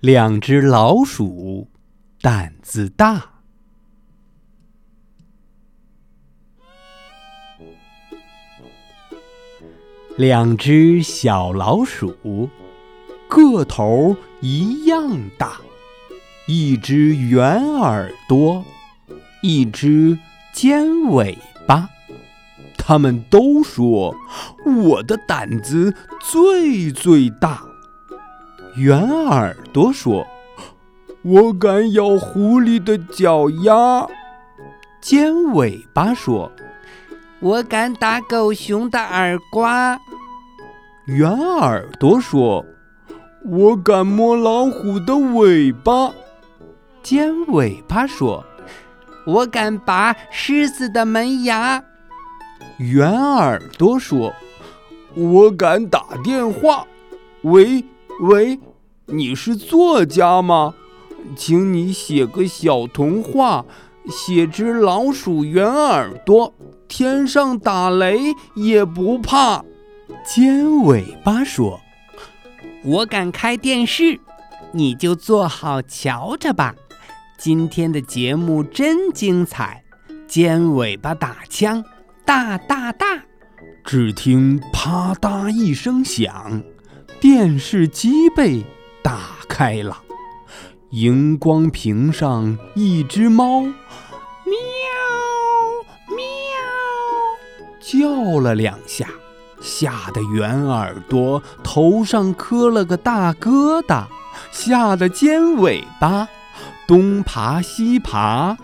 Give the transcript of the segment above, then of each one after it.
两只老鼠胆子大。两只小老鼠，个头一样大，一只圆耳朵，一只尖尾巴。他们都说我的胆子最最大。圆耳朵说：“我敢咬狐狸的脚丫。”尖尾巴说：“我敢打狗熊的耳瓜。”圆耳朵说：“我敢摸老虎的尾巴。”尖尾巴说：“我敢拔狮子的门牙。”圆耳朵说：“我敢打电话。”喂喂，你是作家吗？请你写个小童话，写只老鼠圆耳朵，天上打雷也不怕。尖尾巴说：“我敢开电视，你就坐好瞧着吧。今天的节目真精彩，尖尾巴打枪。”大大大！只听啪嗒一声响，电视机被打开了。荧光屏上一只猫，喵喵叫了两下，吓得圆耳朵头上磕了个大疙瘩，吓得尖尾巴东爬西爬，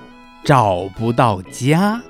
找不到家。